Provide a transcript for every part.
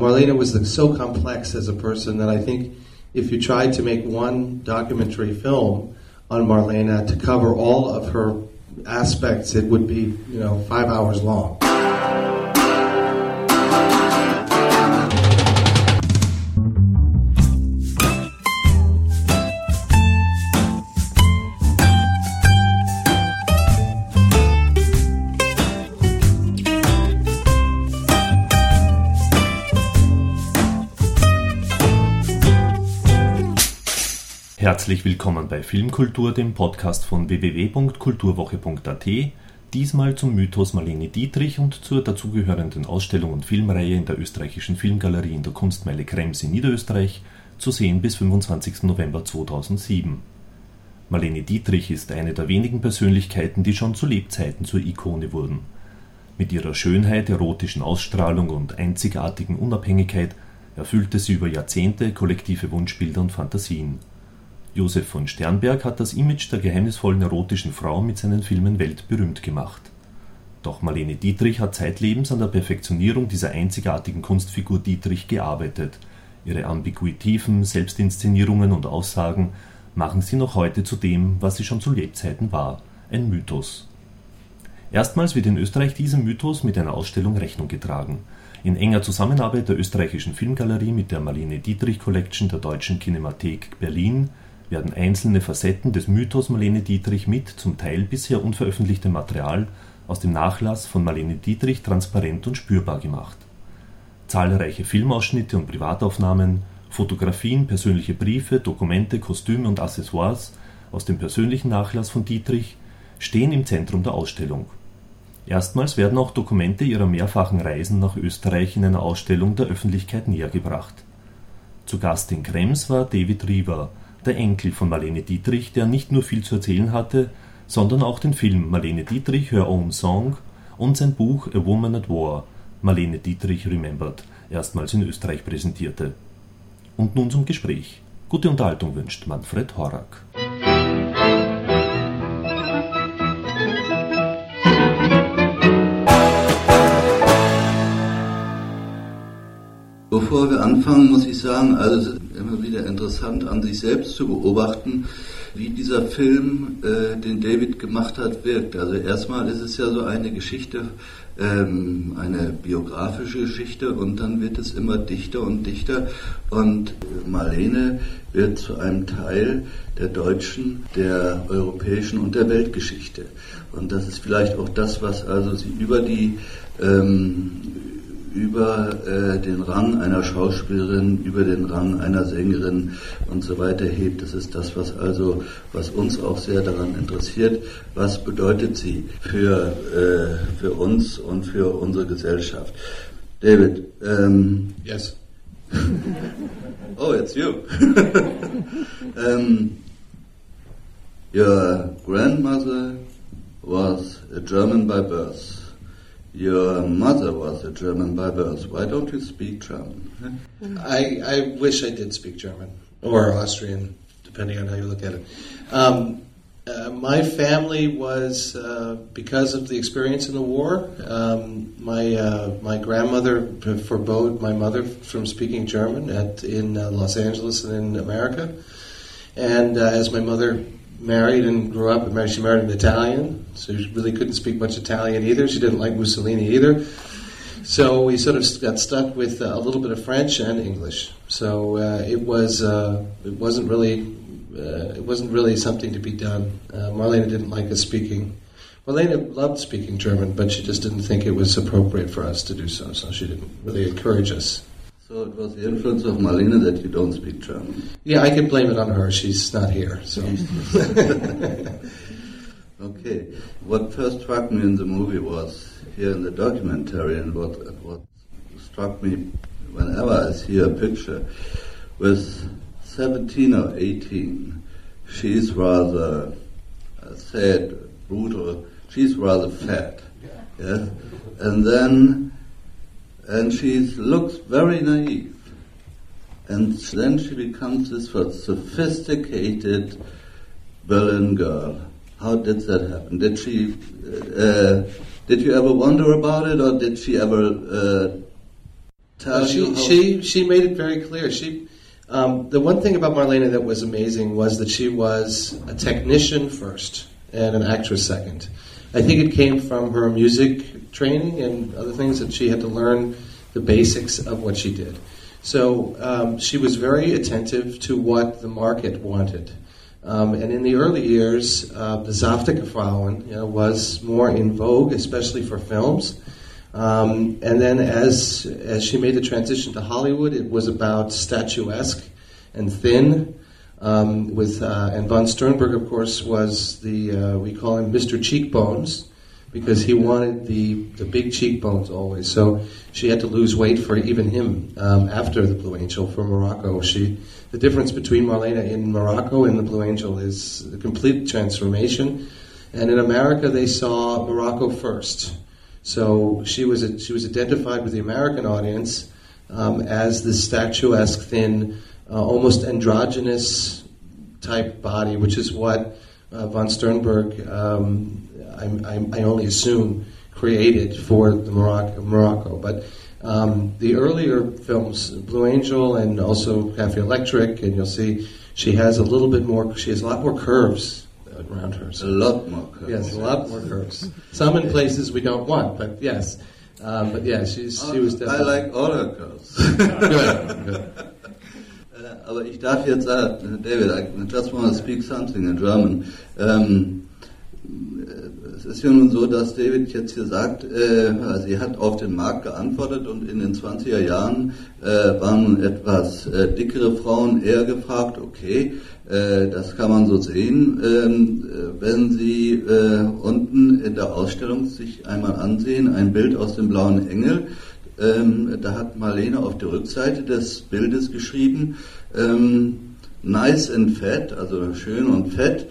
Marlene was so complex as a person that I think if you tried to make one documentary film on Marlena to cover all of her aspects, it would be, you know, five hours long. Herzlich willkommen bei Filmkultur, dem Podcast von www.kulturwoche.at. Diesmal zum Mythos Marlene Dietrich und zur dazugehörenden Ausstellung und Filmreihe in der österreichischen Filmgalerie in der Kunstmeile Krems in Niederösterreich, zu sehen bis 25. November 2007. Marlene Dietrich ist eine der wenigen Persönlichkeiten, die schon zu Lebzeiten zur Ikone wurden. Mit ihrer Schönheit, erotischen Ausstrahlung und einzigartigen Unabhängigkeit erfüllte sie über Jahrzehnte kollektive Wunschbilder und Fantasien. Josef von Sternberg hat das Image der geheimnisvollen erotischen Frau mit seinen Filmen weltberühmt gemacht. Doch Marlene Dietrich hat zeitlebens an der Perfektionierung dieser einzigartigen Kunstfigur Dietrich gearbeitet. Ihre ambiguitiven Selbstinszenierungen und Aussagen machen sie noch heute zu dem, was sie schon zu Lebzeiten war, ein Mythos. Erstmals wird in Österreich diesem Mythos mit einer Ausstellung Rechnung getragen. In enger Zusammenarbeit der österreichischen Filmgalerie mit der Marlene Dietrich Collection der Deutschen Kinemathek Berlin werden einzelne Facetten des Mythos Marlene Dietrich mit zum Teil bisher unveröffentlichtem Material aus dem Nachlass von Marlene Dietrich transparent und spürbar gemacht. Zahlreiche Filmausschnitte und Privataufnahmen, Fotografien, persönliche Briefe, Dokumente, Kostüme und Accessoires aus dem persönlichen Nachlass von Dietrich stehen im Zentrum der Ausstellung. Erstmals werden auch Dokumente ihrer mehrfachen Reisen nach Österreich in einer Ausstellung der Öffentlichkeit nähergebracht. Zu Gast in Krems war David Riewer, der Enkel von Marlene Dietrich, der nicht nur viel zu erzählen hatte, sondern auch den Film Marlene Dietrich Her Own Song und sein Buch A Woman at War Marlene Dietrich Remembered erstmals in Österreich präsentierte. Und nun zum Gespräch. Gute Unterhaltung wünscht Manfred Horak. Bevor wir anfangen, muss ich sagen, also wieder interessant an sich selbst zu beobachten, wie dieser Film, äh, den David gemacht hat, wirkt. Also erstmal ist es ja so eine Geschichte, ähm, eine biografische Geschichte und dann wird es immer dichter und dichter und Marlene wird zu einem Teil der deutschen, der europäischen und der Weltgeschichte. Und das ist vielleicht auch das, was also sie über die ähm, über äh, den Rang einer Schauspielerin, über den Rang einer Sängerin und so weiter hebt. Das ist das, was also, was uns auch sehr daran interessiert. Was bedeutet sie für, äh, für uns und für unsere Gesellschaft? David. Um, yes. oh, it's you. um, your grandmother was a German by birth. Your mother was a German by birth. Why don't you speak German? I, I wish I did speak German or Austrian, depending on how you look at it. Um, uh, my family was uh, because of the experience in the war. Um, my uh, my grandmother forbade my mother from speaking German at in uh, Los Angeles and in America. And uh, as my mother married and grew up, she married an Italian, so she really couldn't speak much Italian either. She didn't like Mussolini either. So we sort of got stuck with uh, a little bit of French and English. So uh, it was uh, it wasn't really uh, it wasn't really something to be done. Uh, Marlena didn't like us speaking. Marlena loved speaking German, but she just didn't think it was appropriate for us to do so. So she didn't really encourage us. So it was the influence of Marlene that you don't speak German. Yeah, I can blame it on her. She's not here, so. okay. What first struck me in the movie was here in the documentary, and what what struck me whenever I see a picture with 17 or 18, she's rather uh, sad, brutal. She's rather fat. Yes, and then and she looks very naive. And then she becomes this sophisticated Berlin girl. How did that happen? Did she? Uh, did you ever wonder about it, or did she ever? Uh, Uh, she she she made it very clear. She um, the one thing about Marlena that was amazing was that she was a technician first and an actress second. I think it came from her music training and other things that she had to learn the basics of what she did. So um, she was very attentive to what the market wanted. Um, and in the early years, uh, the Zaftige you know, was more in vogue, especially for films. Um, and then as, as she made the transition to Hollywood, it was about statuesque and thin. Um, with uh, and von Sternberg, of course, was the uh, we call him Mr. Cheekbones because he wanted the the big cheekbones always. So she had to lose weight for even him um, after the Blue Angel for Morocco. She the difference between Marlena in Morocco and the Blue Angel is a complete transformation. And in America, they saw Morocco first. So she was she was identified with the American audience um, as the statuesque, thin, uh, almost androgynous type body, which is what uh, von Sternberg, um, I, I, I, only assume, created for the Morocco. Morocco. But um, the earlier films, Blue Angel and also Cafe Elektric, and you'll see she has a little bit more. She has a lot more curves around her. So, a lot more curves. Yes, a lot more curves. Some in places we don't want, but yes. Um, but yeah, she's, she was definitely. I like all her curves. good, good. Aber ich darf jetzt, uh, David, I just want to speak something in German. Um, es ist ja nun so, dass David jetzt hier sagt, äh, sie hat auf den Markt geantwortet und in den 20er Jahren äh, waren etwas äh, dickere Frauen eher gefragt, okay, äh, das kann man so sehen. Ähm, äh, wenn Sie äh, unten in der Ausstellung sich einmal ansehen, ein Bild aus dem Blauen Engel, ähm, da hat Marlene auf der Rückseite des Bildes geschrieben, ähm, nice and fat, also schön und fett.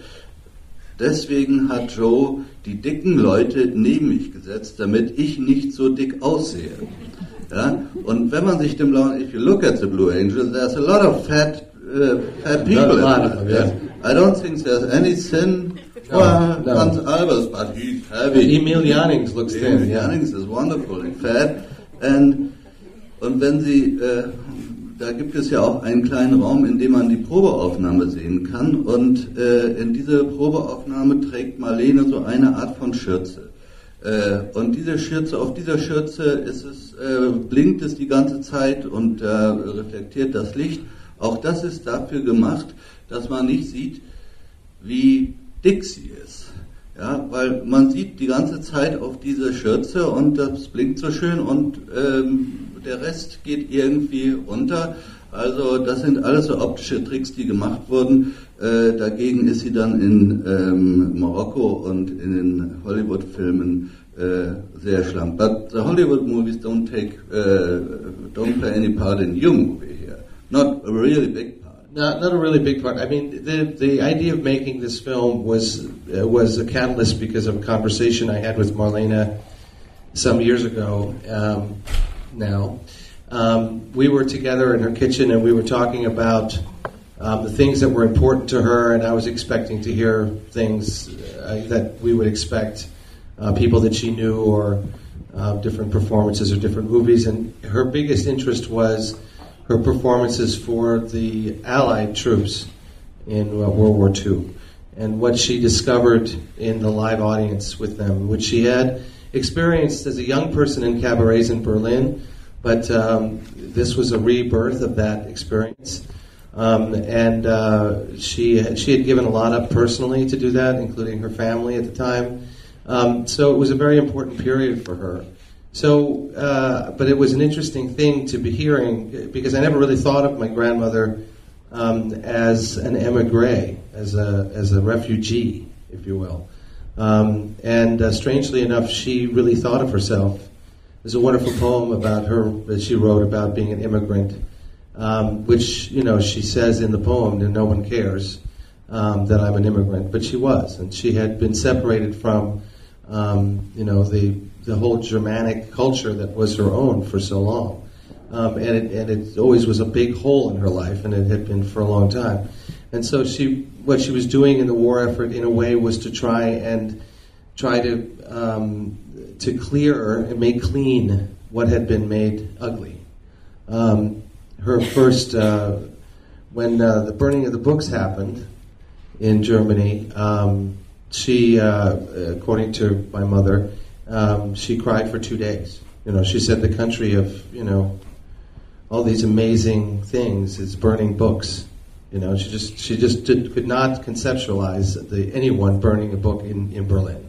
Deswegen hat Joe die dicken Leute neben mich gesetzt, damit ich nicht so dick aussehe. Ja? Und wenn man sich dem blauen, if you look at the Blue Angels, there's a lot of fat uh, fat people. Lot, yeah. I don't think there's any sin no, well, no. Hans Albers, but he's heavy. Emil Jannings looks thin. Emil Jannings is wonderful and fat. And, und wenn Sie, äh, da gibt es ja auch einen kleinen Raum, in dem man die Probeaufnahme sehen kann. Und äh, in diese Probeaufnahme trägt Marlene so eine Art von Schürze. Äh, und diese Schürze, auf dieser Schürze ist es, äh, blinkt es die ganze Zeit und äh, reflektiert das Licht. Auch das ist dafür gemacht, dass man nicht sieht, wie dick sie ist. Ja, weil man sieht die ganze Zeit auf diese Schürze und das blinkt so schön und ähm, der Rest geht irgendwie unter. Also das sind alles so optische Tricks, die gemacht wurden. Äh, dagegen ist sie dann in ähm, Marokko und in den Hollywood-Filmen äh, sehr schlank. But the Hollywood movies don't take, uh, don't play any part in your movie. Not a really big part. Not, not a really big part. I mean, the the idea of making this film was uh, was a catalyst because of a conversation I had with Marlena some years ago. Um, now, um, we were together in her kitchen and we were talking about um, the things that were important to her, and I was expecting to hear things uh, that we would expect uh, people that she knew or uh, different performances or different movies. And her biggest interest was her performances for the Allied troops in uh, World War II and what she discovered in the live audience with them, which she had experienced as a young person in cabarets in Berlin, but um, this was a rebirth of that experience. Um, and uh, she she had given a lot up personally to do that, including her family at the time. Um, so it was a very important period for her. So, uh, but it was an interesting thing to be hearing because I never really thought of my grandmother um, as an emigre, as a as a refugee, if you will. Um, and uh, strangely enough, she really thought of herself. There's a wonderful poem about her that she wrote about being an immigrant, um, which you know she says in the poem, and no one cares um, that I'm an immigrant, but she was, and she had been separated from um, you know the the whole Germanic culture that was her own for so long. Um, and, it, and it always was a big hole in her life, and it had been for a long time. And so she, what she was doing in the war effort, in a way, was to try and try to um, to clear and make clean what had been made ugly. Um, her first, uh, when uh, the burning of the books happened in Germany, um, she, uh, according to my mother, um, she cried for two days. You know, she said the country of, you know, all these amazing things is burning books. You know, she just she just did, could not conceptualize the, anyone burning a book in, in Berlin.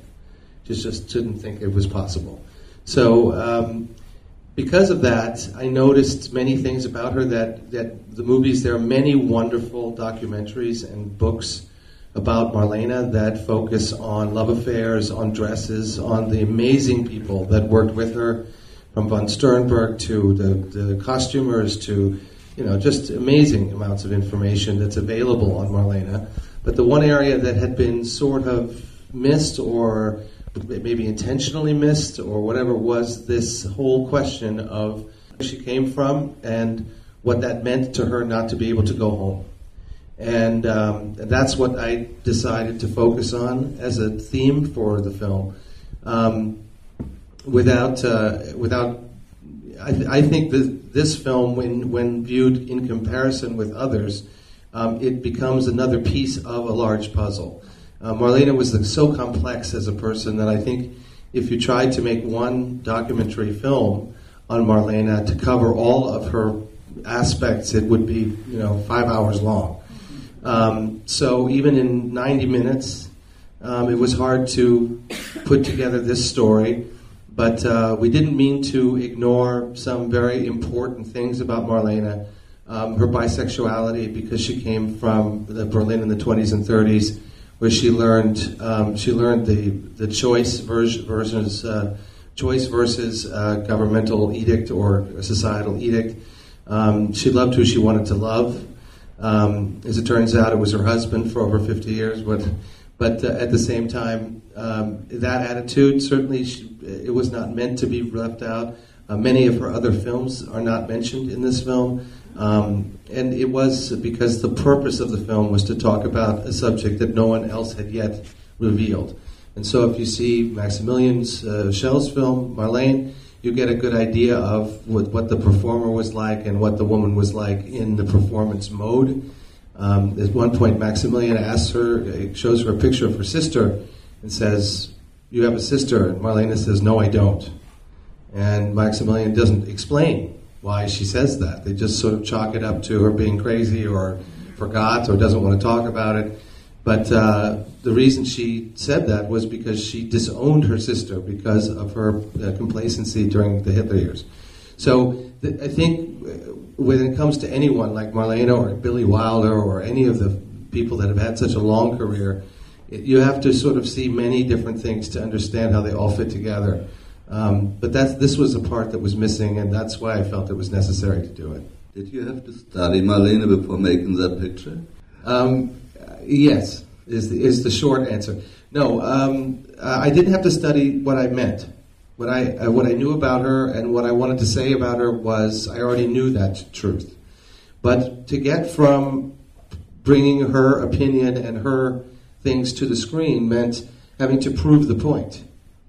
She just didn't think it was possible. So um, because of that, I noticed many things about her that, that the movies, there are many wonderful documentaries and books about Marlena that focus on love affairs, on dresses, on the amazing people that worked with her, from von Sternberg to the, the costumers to, you know, just amazing amounts of information that's available on Marlena. But the one area that had been sort of missed or maybe intentionally missed or whatever was this whole question of where she came from and what that meant to her not to be able to go home. And um, that's what I decided to focus on as a theme for the film. Um, without, uh, without, I, I think that this film, when when viewed in comparison with others, um, it becomes another piece of a large puzzle. Uh, Marlene was so complex as a person that I think if you tried to make one documentary film on Marlena to cover all of her aspects, it would be you know five hours long. Um, so even in 90 minutes, um, it was hard to put together this story. But uh, we didn't mean to ignore some very important things about Marlena. Um, her bisexuality, because she came from the Berlin in the 20s and 30s, where she learned um, she learned the the choice versus uh, choice versus uh, governmental edict or societal edict. Um, she loved who she wanted to love. Um, as it turns out, it was her husband for over 50 years, but but uh, at the same time, um, that attitude certainly she, it was not meant to be left out. Uh, many of her other films are not mentioned in this film. Um, and it was because the purpose of the film was to talk about a subject that no one else had yet revealed. And so if you see Maximilian's uh, Schell's film, Marlene, you get a good idea of what, what, the performer was like and what the woman was like in the performance mode. Um, at one point, Maximilian asks her, shows her a picture of her sister, and says, "You have a sister?" And Marlene says, "No, I don't." And Maximilian doesn't explain why she says that. They just sort of chalk it up to her being crazy or forgot or doesn't want to talk about it. But uh, the reason she said that was because she disowned her sister because of her uh, complacency during the Hitler years. So I think uh, when it comes to anyone like Marlene or Billy Wilder or any of the people that have had such a long career, you have to sort of see many different things to understand how they all fit together. Um, but that's, this was a part that was missing, and that's why I felt it was necessary to do it. Did you have to study Marlene before making that picture? Um, yes, is the, is the short answer. No, um, I didn't have to study what I meant. What I, uh, what I knew about her and what I wanted to say about her was I already knew that truth. But to get from bringing her opinion and her things to the screen meant having to prove the point.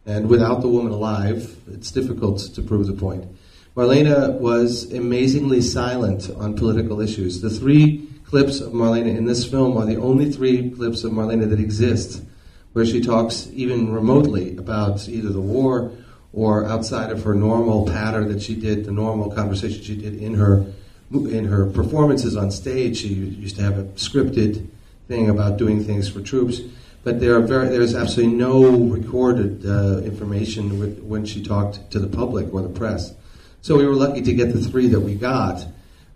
And without the woman alive, it's difficult to prove the point. Marlena was amazingly silent on political issues. The three clips of Marlena in this film are the only three clips of Marlena that exist where she talks even remotely about either the war or outside of her normal pattern that she did, the normal conversation she did in her in her performances on stage. She used to have a scripted thing about doing things for troops but there are very, there's absolutely no recorded uh, information with, when she talked to the public or the press. So we were lucky to get the three that we got.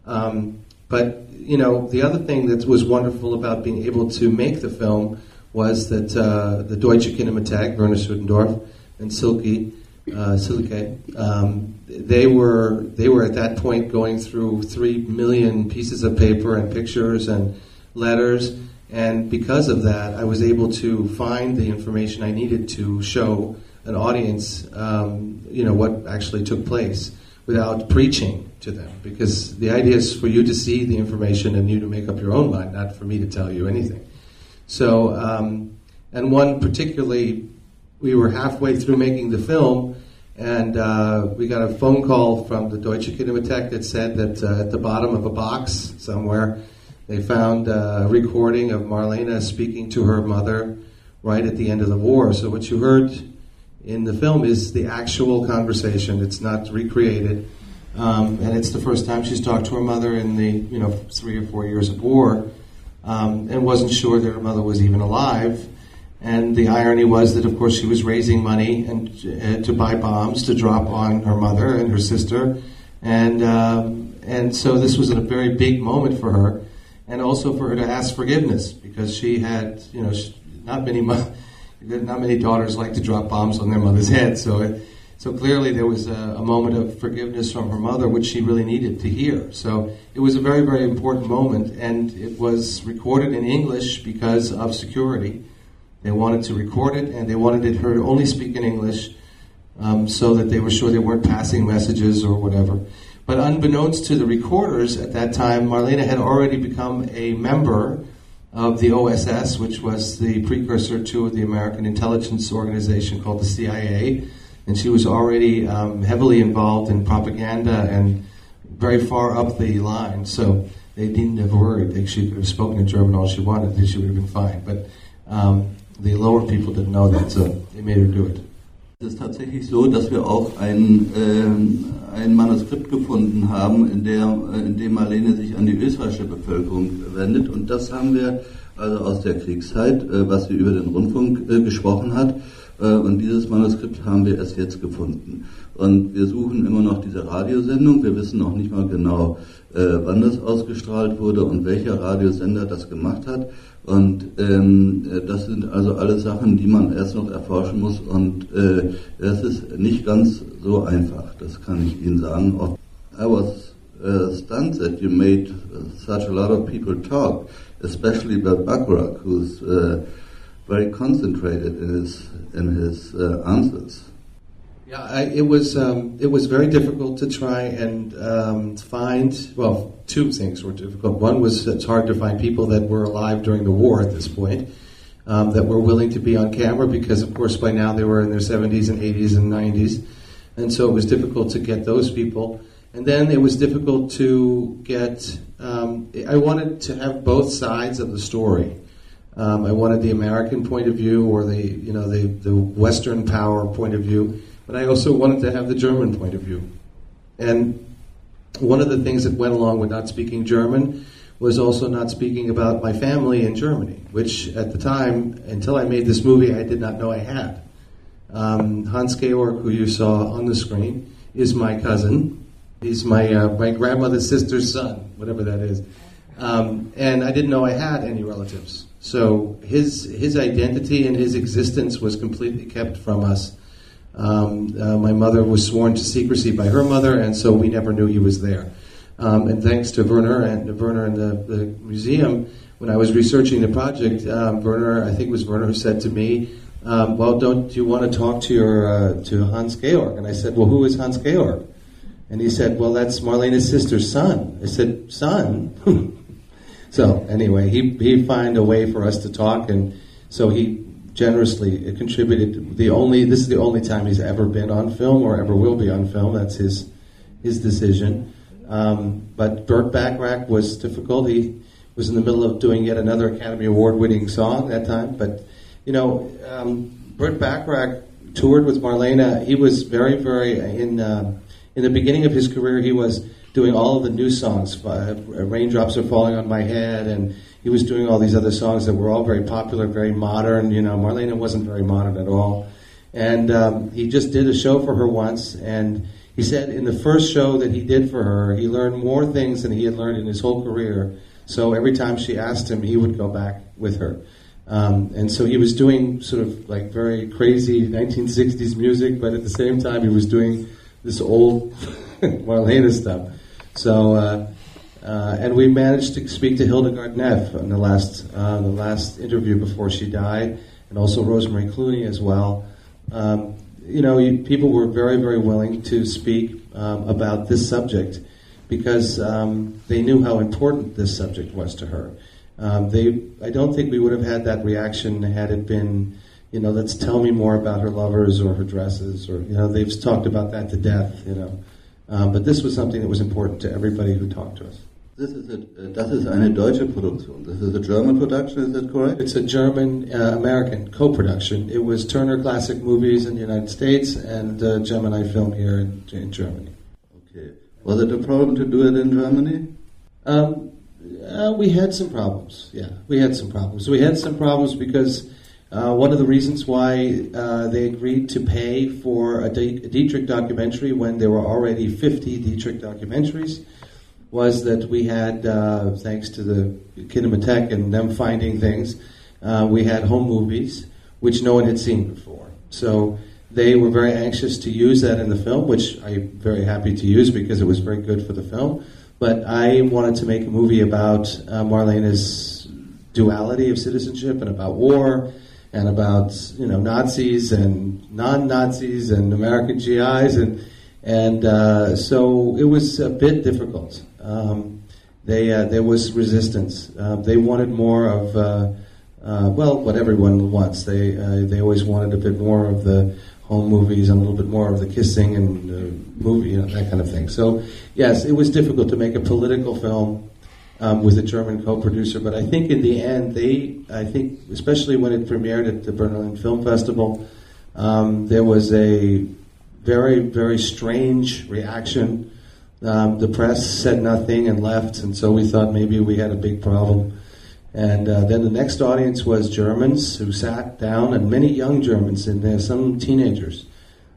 Um, but you know, the other thing that was wonderful about being able to make the film was that uh, the Deutsche Kinemathek, Werner Sudendorf, and Silke, uh, Silke, um, they were they were at that point going through three million pieces of paper and pictures and letters and because of that, I was able to find the information I needed to show an audience, um, you know, what actually took place without preaching to them. Because the idea is for you to see the information and you to make up your own mind, not for me to tell you anything. So, um, and one particularly, we were halfway through making the film, And uh, we got a phone call from the Deutsche Kinemathek that said that uh, at the bottom of a box somewhere, they found a recording of Marlene speaking to her mother right at the end of the war. So what you heard in the film is the actual conversation. It's not recreated. Um, and it's the first time she's talked to her mother in the you know three or four years of war, um, and wasn't sure that her mother was even alive. And the irony was that, of course, she was raising money and uh, to buy bombs to drop on her mother and her sister, and um, and so this was a very big moment for her, and also for her to ask forgiveness because she had you know not many not many daughters like to drop bombs on their mother's head, so. It, so clearly, there was a, a, moment of forgiveness from her mother, which she really needed to hear. So it was a very, very important moment, and it was recorded in English because of security. They wanted to record it, and they wanted her to only speak in English um, so that they were sure they weren't passing messages or whatever. But unbeknownst to the recorders at that time, Marlena had already become a member of the OSS, which was the precursor to the American intelligence organization called the CIA and she was already um, heavily involved in propaganda and very far up the line. So they didn't have a worried. They, she could have spoken in German all she wanted, she would have been fine. But um, the lower people didn't know that, so they made her do it. Es ist tatsächlich so, dass wir auch ein, äh, ein Manuskript gefunden haben, in, der, äh, in dem Marlene sich an die österreichische Bevölkerung wendet. Und das haben wir also aus der Kriegszeit, äh, was sie über den Rundfunk äh, gesprochen hat. Äh, und dieses Manuskript haben wir erst jetzt gefunden. Und wir suchen immer noch diese Radiosendung. Wir wissen noch nicht mal genau, äh, wann das ausgestrahlt wurde und welcher Radiosender das gemacht hat. Und ähm, äh, das sind also alle Sachen, die man erst noch erforschen muss. Und äh, das ist nicht ganz so einfach, das kann ich Ihnen sagen. I was uh, stunned that you made such a lot of people talk, especially Bert Bacharach, who's uh, very concentrated in his in his uh, answers. Yeah, I, it was um, it was very difficult to try and um, find. Well, two things were difficult. One was it's hard to find people that were alive during the war at this point um, that were willing to be on camera because, of course, by now they were in their 70s and 80s and 90s, and so it was difficult to get those people. And then it was difficult to get. Um, I wanted to have both sides of the story. Um, I wanted the American point of view or the you know the, the Western power point of view, but I also wanted to have the German point of view. And one of the things that went along with not speaking German was also not speaking about my family in Germany, which at the time, until I made this movie, I did not know I had. Um, Hans Georg, who you saw on the screen, is my cousin. He's my uh, my grandmother's sister's son, whatever that is. Um, and I didn't know I had any relatives. So his his identity and his existence was completely kept from us. Um, uh, my mother was sworn to secrecy by her mother, and so we never knew he was there. Um, and thanks to Werner and Werner and the, the, museum, when I was researching the project, um, Werner, I think it was Werner who said to me, um, "Well, don't you want to talk to your uh, to Hans Georg?" And I said, "Well, who is Hans Georg?" And he said, "Well, that's Marlene's sister's son." I said, "Son." So anyway, he he find a way for us to talk, and so he generously contributed. The only this is the only time he's ever been on film or ever will be on film. That's his his decision. Um, but Burt Bacharach was difficult. He was in the middle of doing yet another Academy Award winning song that time. But you know, um, Burt Bacharach toured with Marlena. He was very very in uh, in the beginning of his career. He was doing all the new songs. Uh, Raindrops are falling on my head, and he was doing all these other songs that were all very popular, very modern. You know, Marlene wasn't very modern at all, and um, he just did a show for her once, and he said in the first show that he did for her, he learned more things than he had learned in his whole career. So every time she asked him, he would go back with her. Um, and so he was doing sort of like very crazy 1960s music, but at the same time, he was doing this old Marlene stuff. So, uh, uh, and we managed to speak to Hildegard Neff in the last uh, the last interview before she died, and also Rosemary Clooney as well. Um, you know, you, people were very very willing to speak um, about this subject because um, they knew how important this subject was to her. Um, they, I don't think we would have had that reaction had it been you know, let's tell me more about her lovers or her dresses, or you know, they've talked about that to death, you know. Um, but this was something that was important to everybody who talked to us. This is a, uh, das ist eine deutsche Produktion. This is a German production, is that correct? It's a German uh, American co production. It was Turner Classic Movies in the United States and uh, Gemini Film here in, in, Germany. Okay. Was it a problem to do it in Germany? Um, uh, we had some problems, yeah. We had some problems. We had some problems because uh, one of the reasons why uh, they agreed to pay for a, a Dietrich documentary when there were already 50 Dietrich documentaries was that we had, uh, thanks to the Kinemathek and them finding things, uh, we had home movies which no one had seen before. So they were very anxious to use that in the film, which I'm very happy to use because it was very good for the film. But I wanted to make a movie about uh, Marlene's duality of citizenship and about war and about you know Nazis and non-Nazis and American GIs and and uh, so it was a bit difficult um, they, uh, there was resistance. Uh, they wanted more of, uh, uh well, what everyone wants. They, uh, they always wanted a bit more of the home movies and a little bit more of the kissing and movie, you know, that kind of thing. So, yes, it was difficult to make a political film um, with a German co-producer, but I think in the end, they, I think, especially when it premiered at the Berlin Film Festival, um, there was a very, very strange reaction um, the press said nothing and left, and so we thought maybe we had a big problem. And uh, then the next audience was Germans who sat down, and many young Germans in there, some teenagers.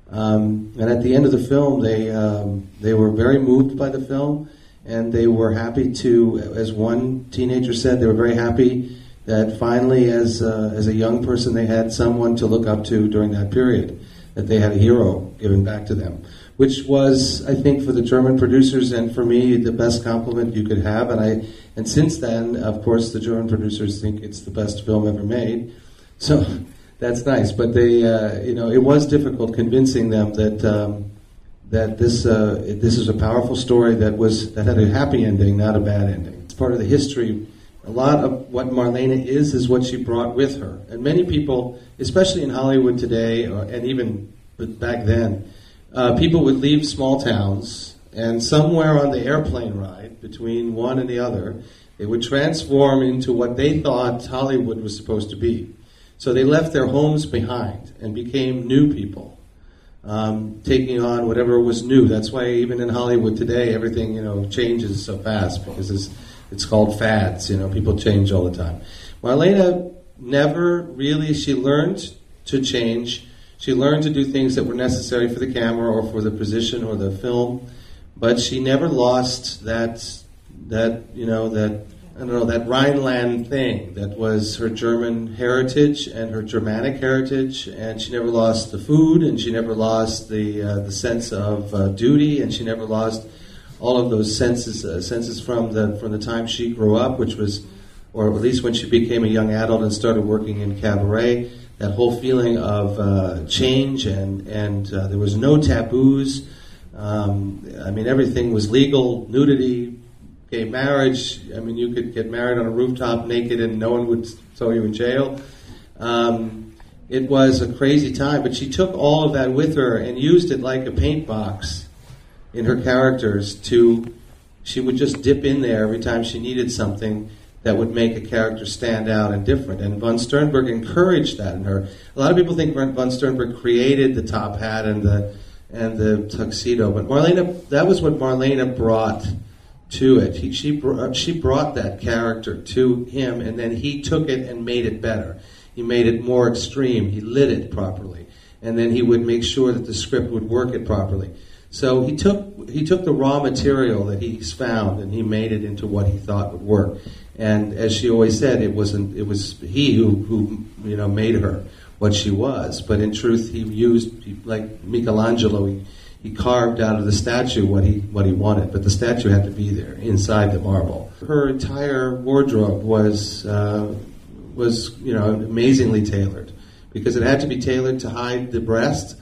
Um, and at the end of the film, they um, they were very moved by the film, and they were happy to, as one teenager said, they were very happy that finally, as uh, as a young person, they had someone to look up to during that period, that they had a hero given back to them which was, I think, for the German producers and for me, the best compliment you could have. And I, and since then, of course, the German producers think it's the best film ever made. So that's nice. But they, uh, you know, it was difficult convincing them that um, that this uh, this is a powerful story that was that had a happy ending, not a bad ending. It's part of the history. A lot of what Marlena is is what she brought with her, and many people, especially in Hollywood today, and even back then uh, people would leave small towns, and somewhere on the airplane ride between one and the other, they would transform into what they thought Hollywood was supposed to be. So they left their homes behind and became new people, um, taking on whatever was new. That's why even in Hollywood today, everything you know changes so fast because it's it's called fads. You know, people change all the time. Marlene never really she learned to change she learned to do things that were necessary for the camera or for the position or the film, but she never lost that that you know that I don't know that Rhineland thing that was her German heritage and her Germanic heritage, and she never lost the food, and she never lost the uh, the sense of uh, duty, and she never lost all of those senses uh, senses from the from the time she grew up, which was, or at least when she became a young adult and started working in cabaret that whole feeling of uh, change and and uh, there was no taboos. Um, I mean, everything was legal. Nudity, gay marriage. I mean, you could get married on a rooftop naked and no one would throw you in jail. Um, it was a crazy time, but she took all of that with her and used it like a paint box in her characters to. She would just dip in there every time she needed something that would make a character stand out and different. And von Sternberg encouraged that in her. A lot of people think von Sternberg created the top hat and the and the tuxedo, but Marlena, that was what Marlena brought to it. He, she brought, she brought that character to him, and then he took it and made it better. He made it more extreme. He lit it properly, and then he would make sure that the script would work it properly. So he took he took the raw material that he's found and he made it into what he thought would work. And as she always said, it wasn't it was he who, who you know made her what she was. But in truth, he used like Michelangelo. He, he carved out of the statue what he what he wanted, but the statue had to be there inside the marble. Her entire wardrobe was uh, was you know amazingly tailored because it had to be tailored to hide the breast,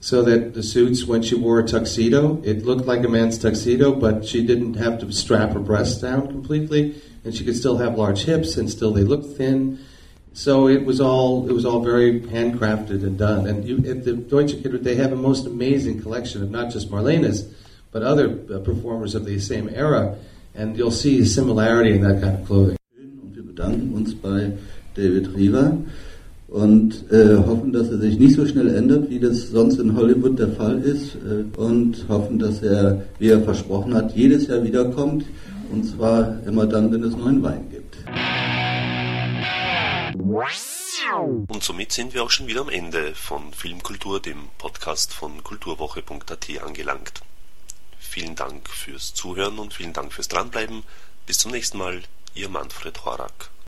so that the suits when she wore a tuxedo, it looked like a man's tuxedo, but she didn't have to strap her breasts down completely and she could still have large hips and still they looked thin. So it was all it was all very handcrafted and done. And you, at the Deutsche Kid, they have a most amazing collection of not just Marlene's, but other uh, performers of the same era. And you'll see a similarity in that kind of clothing. Und wir bedanken uns bei David Riva und äh, hoffen, dass er sich nicht so schnell ändert, wie das sonst in Hollywood der Fall ist äh, und hoffen, dass er, wie er versprochen hat, jedes Jahr wiederkommt und zwar immer dann, wenn es neuen Wein gibt. Und somit sind wir auch schon wieder am Ende von Filmkultur, dem Podcast von kulturwoche.at angelangt. Vielen Dank fürs Zuhören und vielen Dank fürs Dranbleiben. Bis zum nächsten Mal, Ihr Manfred Horak.